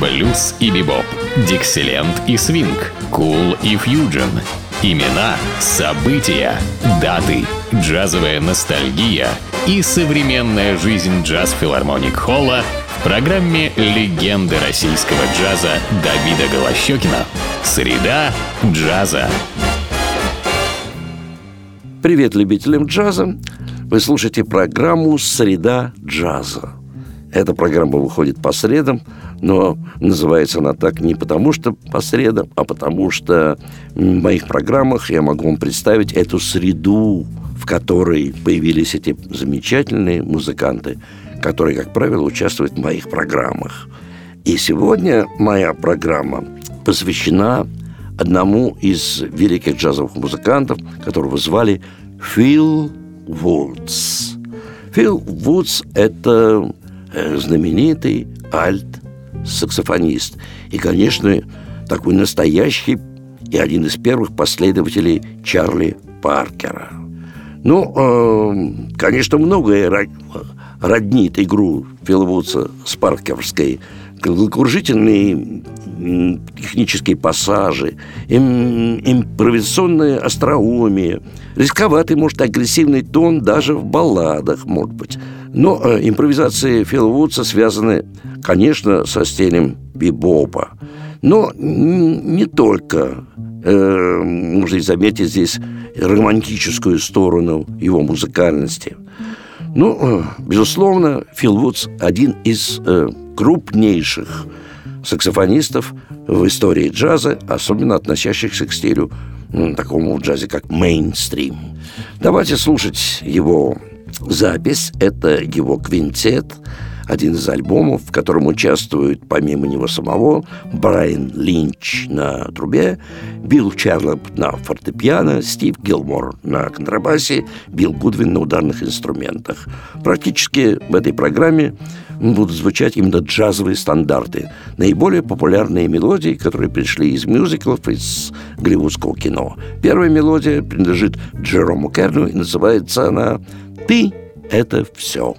блюз и бибоп, дикселент и свинг, кул и фьюджен. Имена, события, даты, джазовая ностальгия и современная жизнь джаз-филармоник Холла в программе «Легенды российского джаза» Давида Голощекина. Среда джаза. Привет любителям джаза. Вы слушаете программу «Среда джаза». Эта программа выходит по средам, но называется она так не потому, что по средам, а потому что в моих программах я могу вам представить эту среду, в которой появились эти замечательные музыканты, которые, как правило, участвуют в моих программах. И сегодня моя программа посвящена одному из великих джазовых музыкантов, которого звали Фил Вудс. Фил Вудс – это знаменитый альт-саксофонист. И, конечно, такой настоящий и один из первых последователей Чарли Паркера. Ну, э, конечно, многое роднит игру Фила Вудса с паркерской. Головокружительные технические пассажи, им, импровизационное остроумие, рисковатый, может, агрессивный тон даже в балладах, может быть. Но э, импровизации Фила Вудса связаны, конечно, со стилем бибопа. Но не только. Э, можно заметить здесь романтическую сторону его музыкальности. Ну, э, безусловно, Фил Вудс один из э, крупнейших саксофонистов в истории джаза, особенно относящихся к стилю такому в джазе, как мейнстрим. Давайте слушать его запись. Это его квинтет, один из альбомов, в котором участвуют помимо него самого Брайан Линч на трубе, Билл Чарлоп на фортепиано, Стив Гилмор на контрабасе, Билл Гудвин на ударных инструментах. Практически в этой программе будут звучать именно джазовые стандарты, наиболее популярные мелодии, которые пришли из мюзиклов, из голливудского кино. Первая мелодия принадлежит Джерому Керну и называется она «Ты – это все».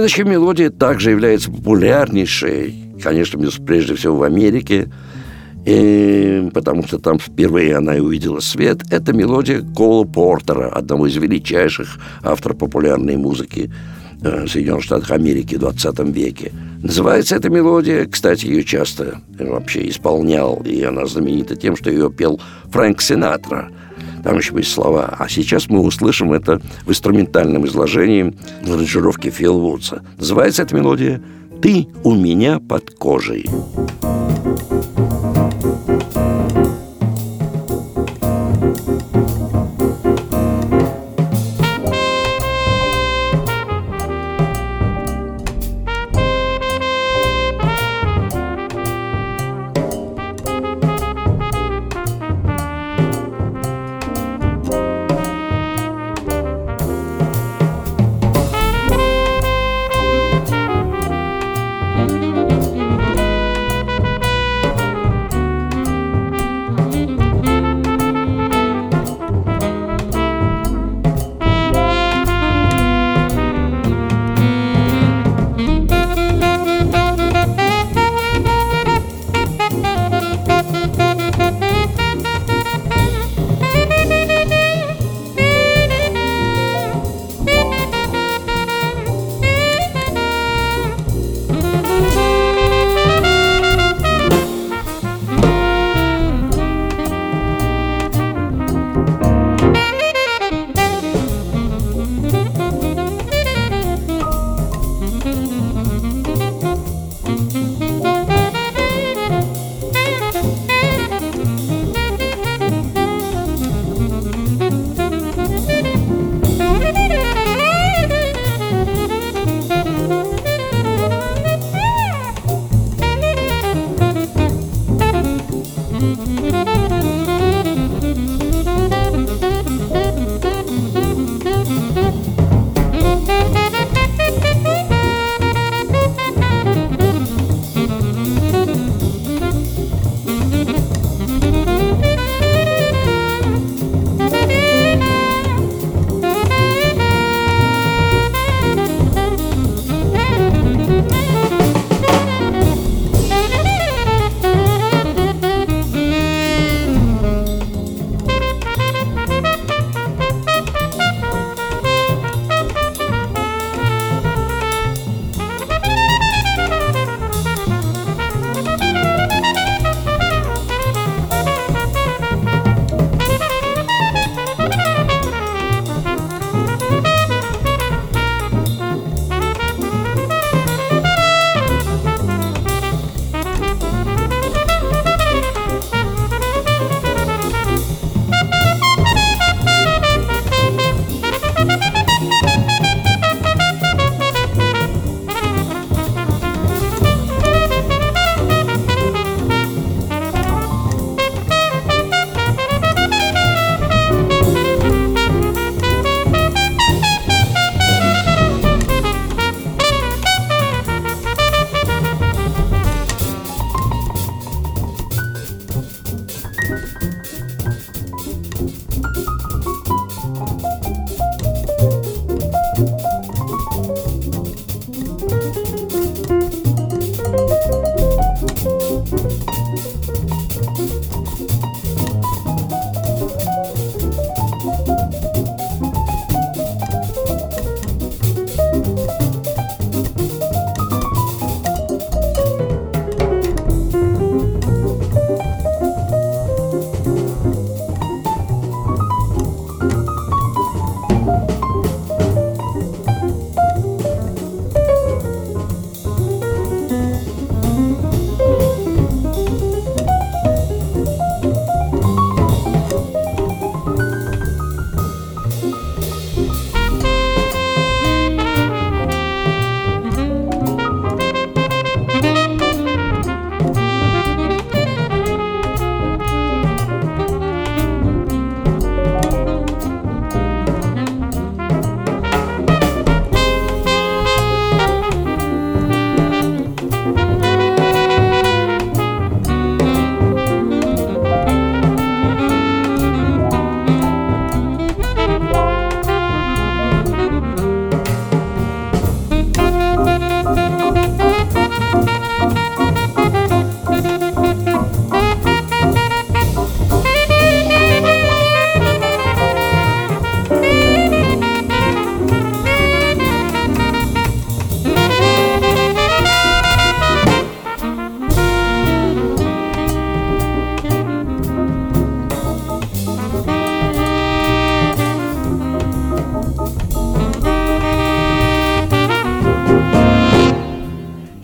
Следующая мелодия также является популярнейшей, конечно, прежде всего в Америке, и, потому что там впервые она и увидела свет. Это мелодия Кола Портера, одного из величайших авторов популярной музыки э, Соединенных Штатах Америки в 20 веке. Называется эта мелодия, кстати, ее часто вообще исполнял, и она знаменита тем, что ее пел Фрэнк Синатра. Там еще есть слова. А сейчас мы услышим это в инструментальном изложении в аранжировке Фил Вудса. Называется эта мелодия «Ты у меня под кожей». Música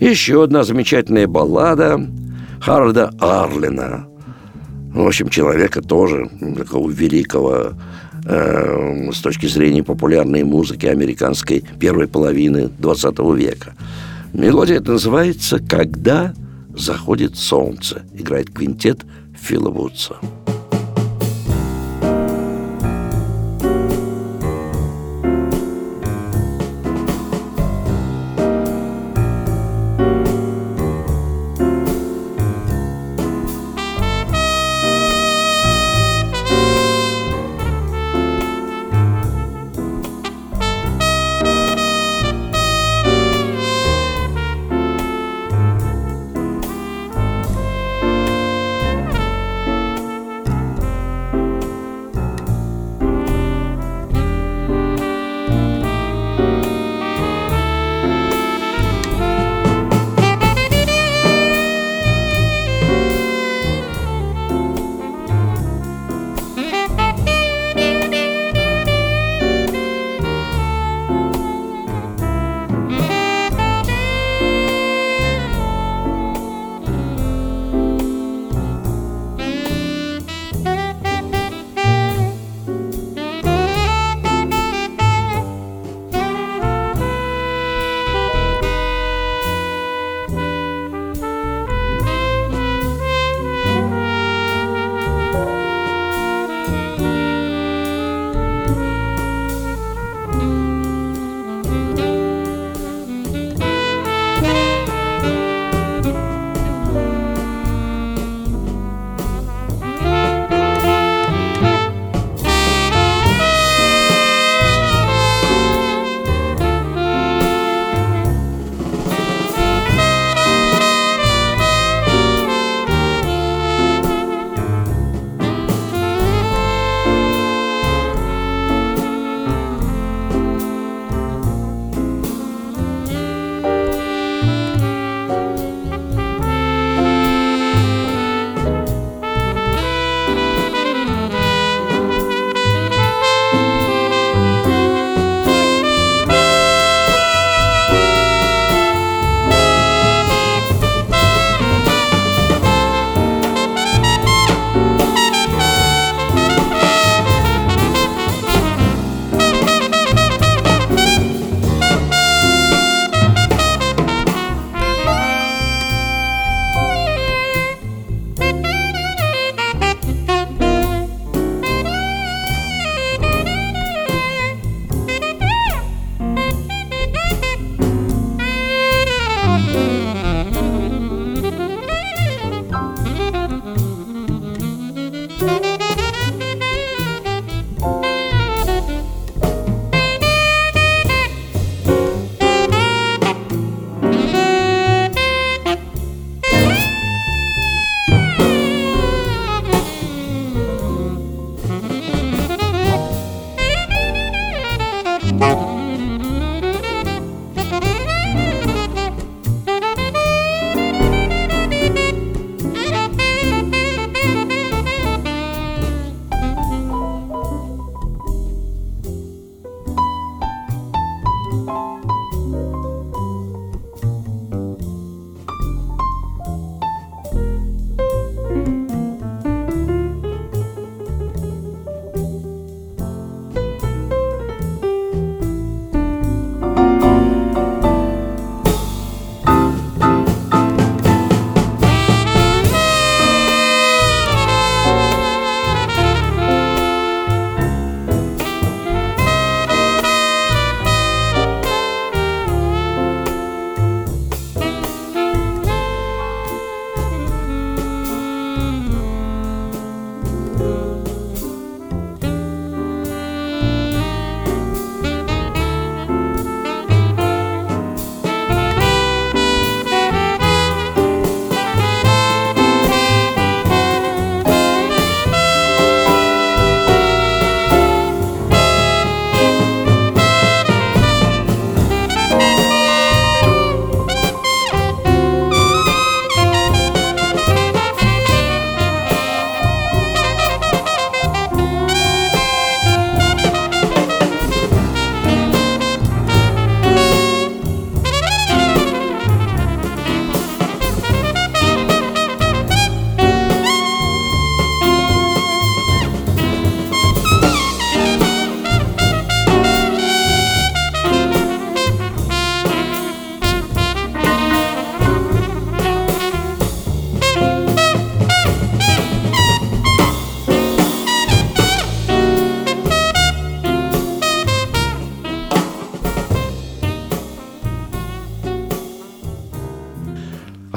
Еще одна замечательная баллада Харальда Арлина. В общем, человека тоже такого великого э, с точки зрения популярной музыки американской первой половины 20 века. Мелодия это называется «Когда заходит солнце». Играет квинтет Фила Вудса.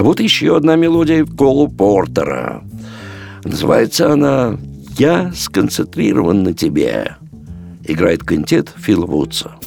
А вот еще одна мелодия Колу Портера. Называется она «Я сконцентрирован на тебе». Играет квинтет Фила Вудса.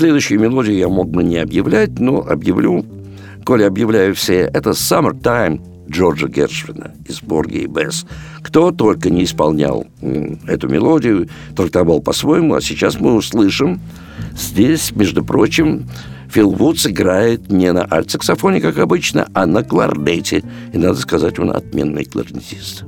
Следующую мелодию я мог бы не объявлять, но объявлю, коли объявляю все, это «Summertime» Джорджа Гершвина из Борги и Бесс. Кто только не исполнял эту мелодию, трактовал по-своему, а сейчас мы услышим здесь, между прочим, Фил Вудс играет не на альт-саксофоне, как обычно, а на кларнете. И, надо сказать, он отменный кларнетист.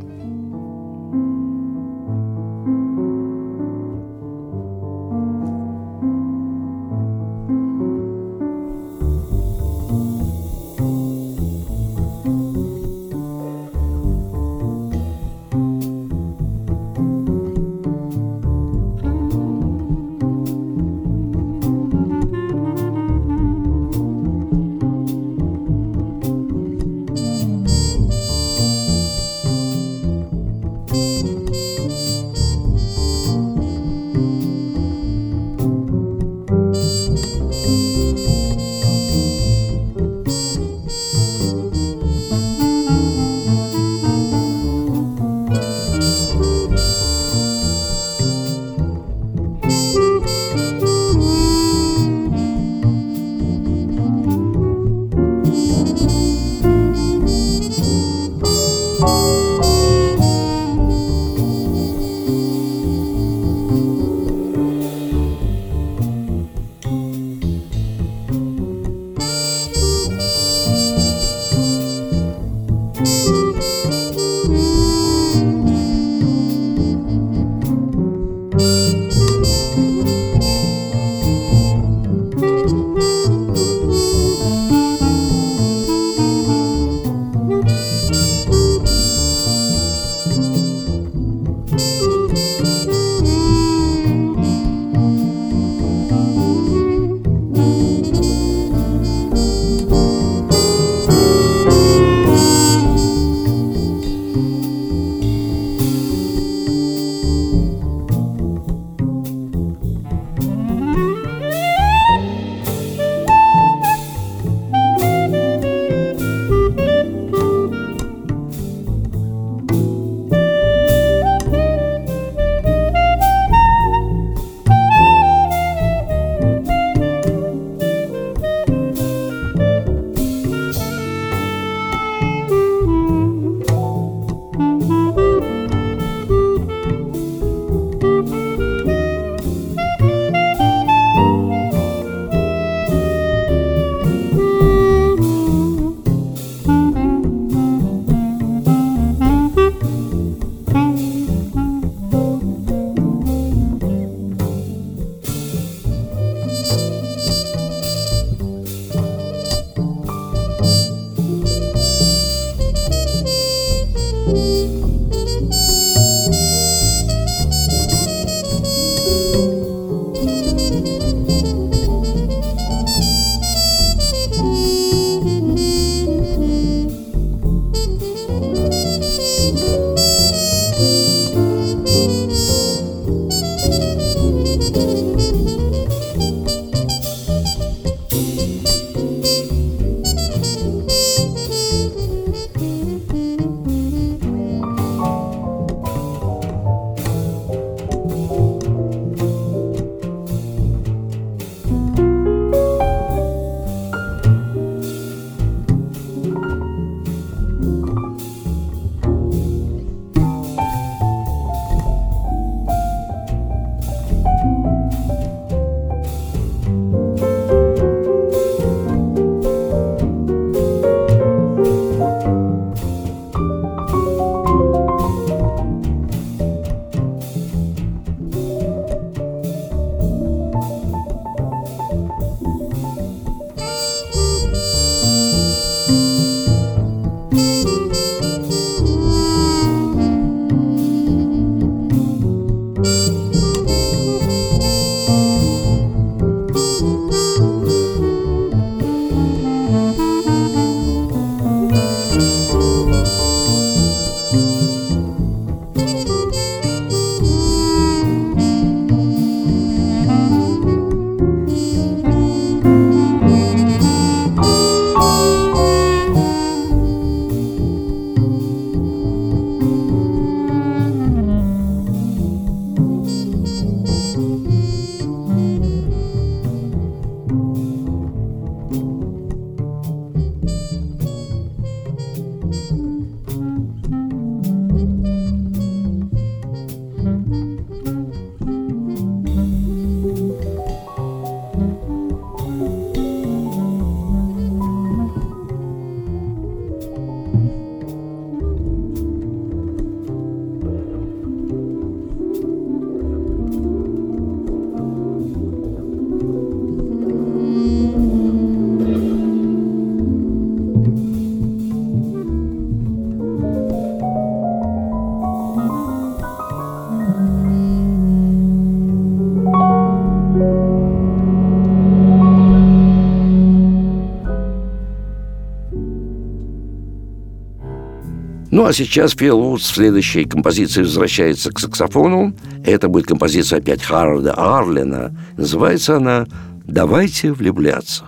Ну, а сейчас Фил Вудс в следующей композиции возвращается к саксофону. Это будет композиция опять Харда Арлина. Называется она «Давайте влюбляться».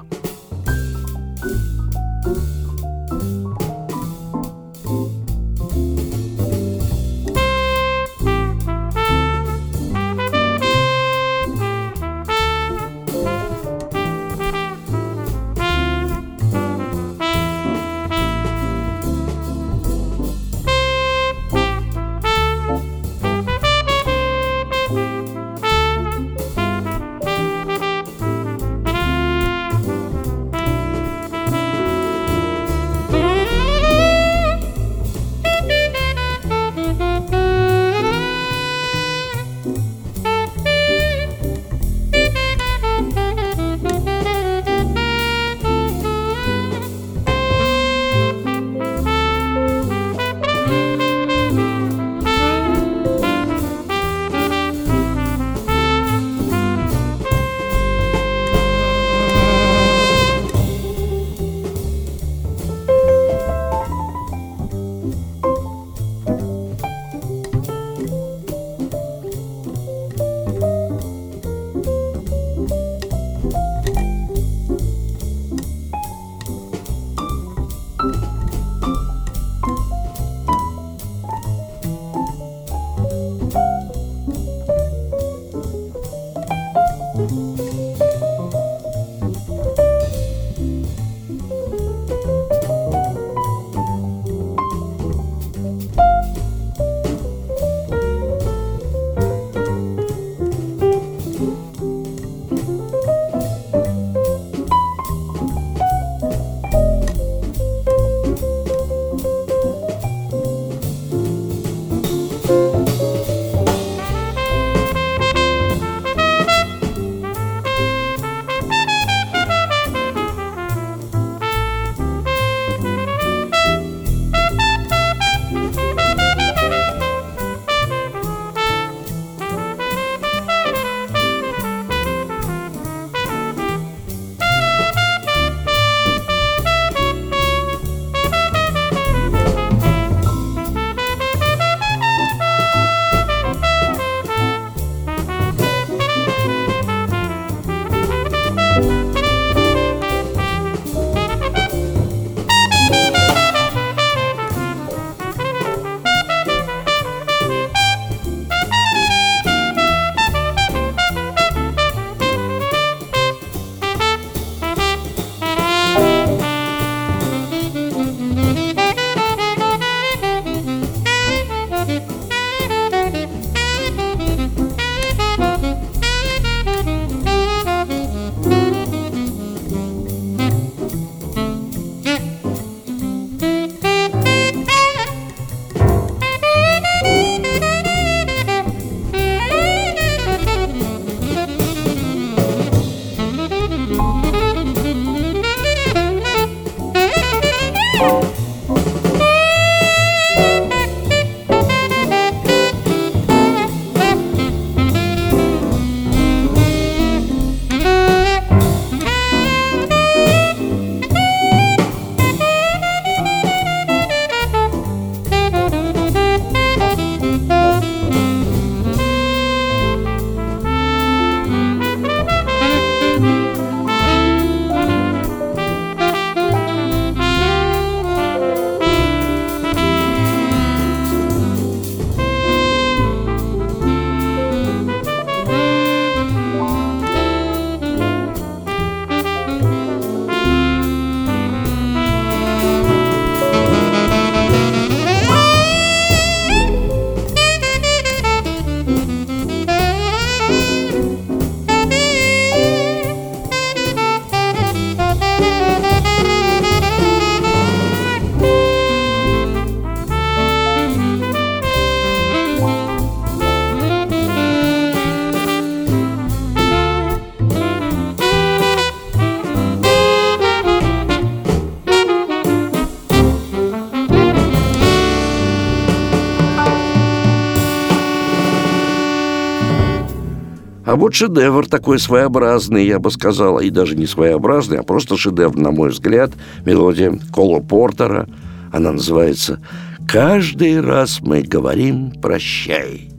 Вот шедевр такой своеобразный, я бы сказала, и даже не своеобразный, а просто шедевр, на мой взгляд, мелодия Кола Портера. Она называется «Каждый раз мы говорим прощай».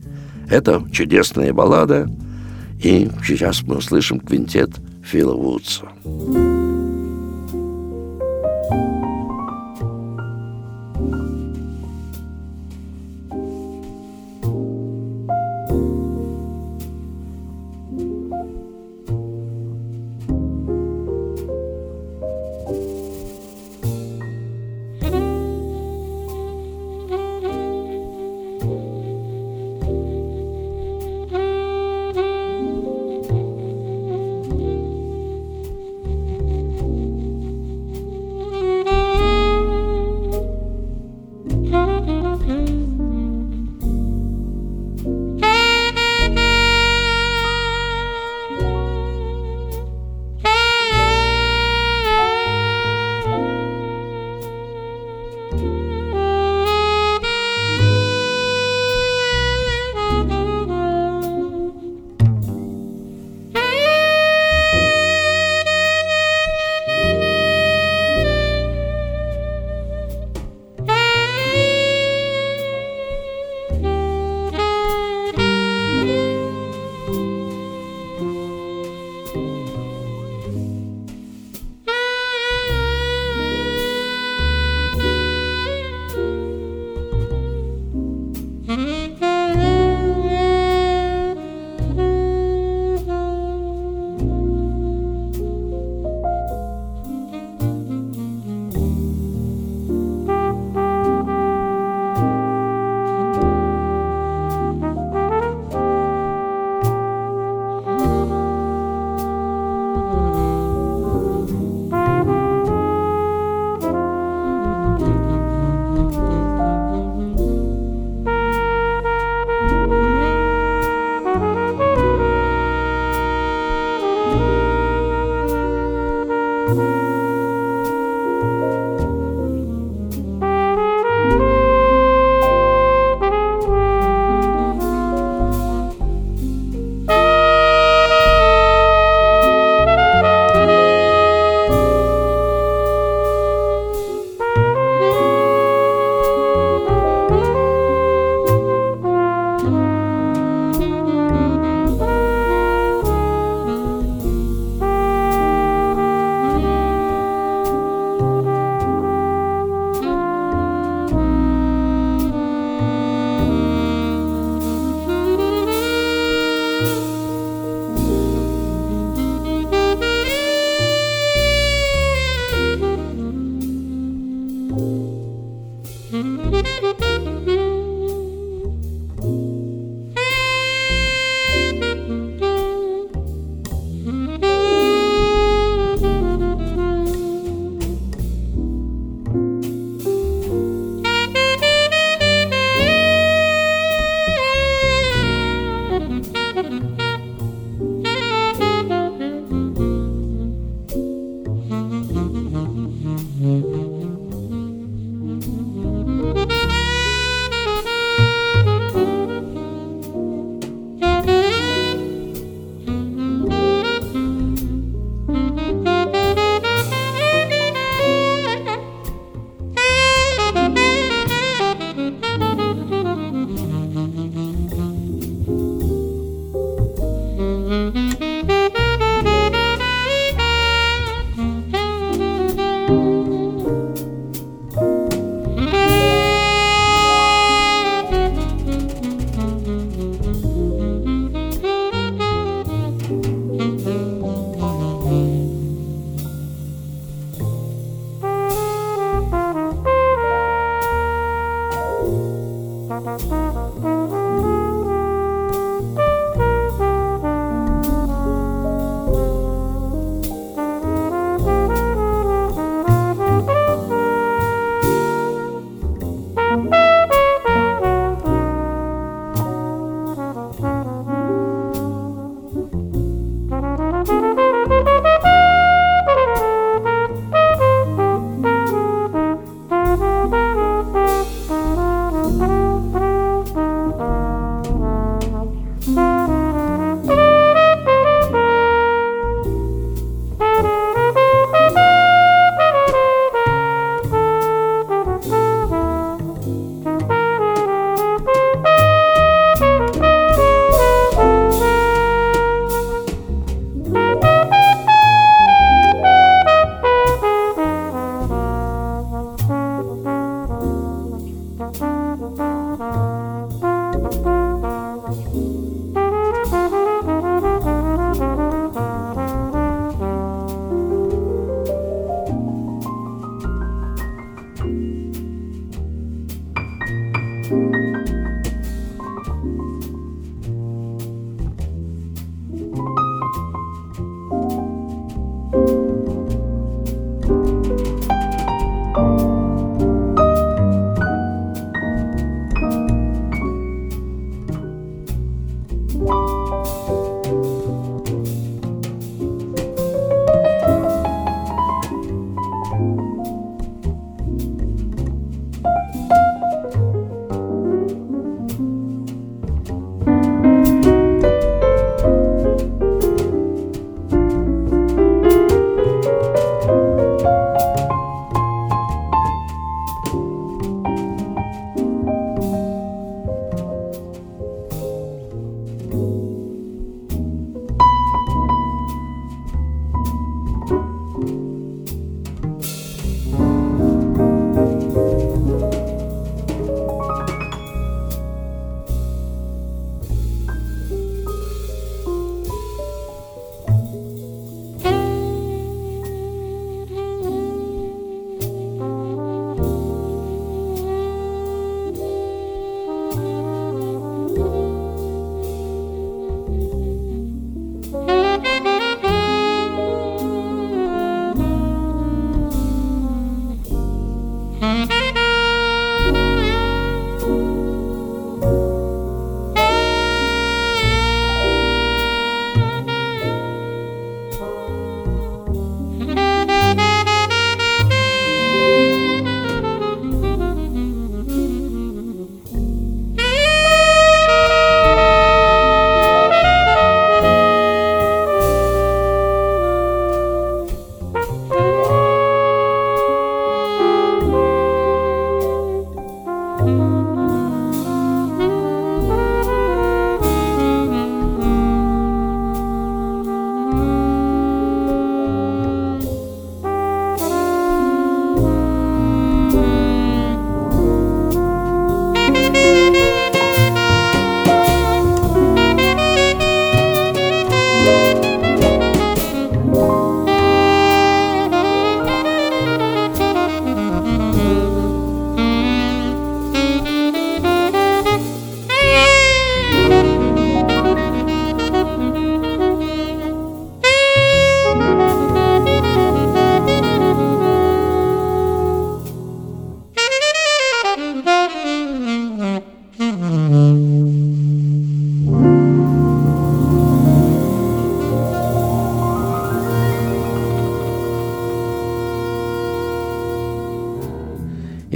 Это чудесная баллада, и сейчас мы услышим квинтет Фила Вудса. Thank you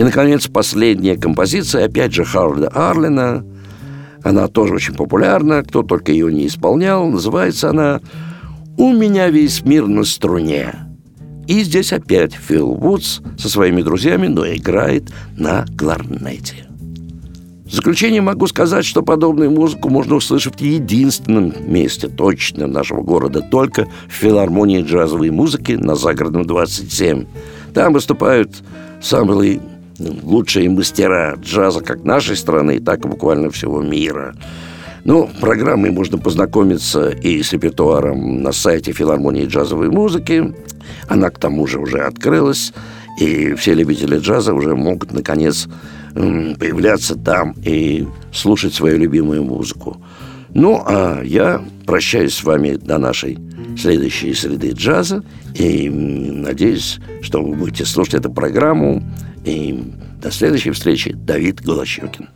наконец, последняя композиция, опять же, Харда Арлина. Она тоже очень популярна, кто только ее не исполнял. Называется она «У меня весь мир на струне». И здесь опять Фил Вудс со своими друзьями, но играет на кларнете. В заключение могу сказать, что подобную музыку можно услышать в единственном месте точно нашего города, только в филармонии джазовой музыки на Загородном 27. Там выступают самые лучшие мастера джаза как нашей страны, так и буквально всего мира. Ну, программой можно познакомиться и с репертуаром на сайте филармонии джазовой музыки. Она к тому же уже открылась, и все любители джаза уже могут, наконец, появляться там и слушать свою любимую музыку. Ну, а я прощаюсь с вами до нашей следующей среды джаза и надеюсь, что вы будете слушать эту программу. И до следующей встречи. Давид Голощекин.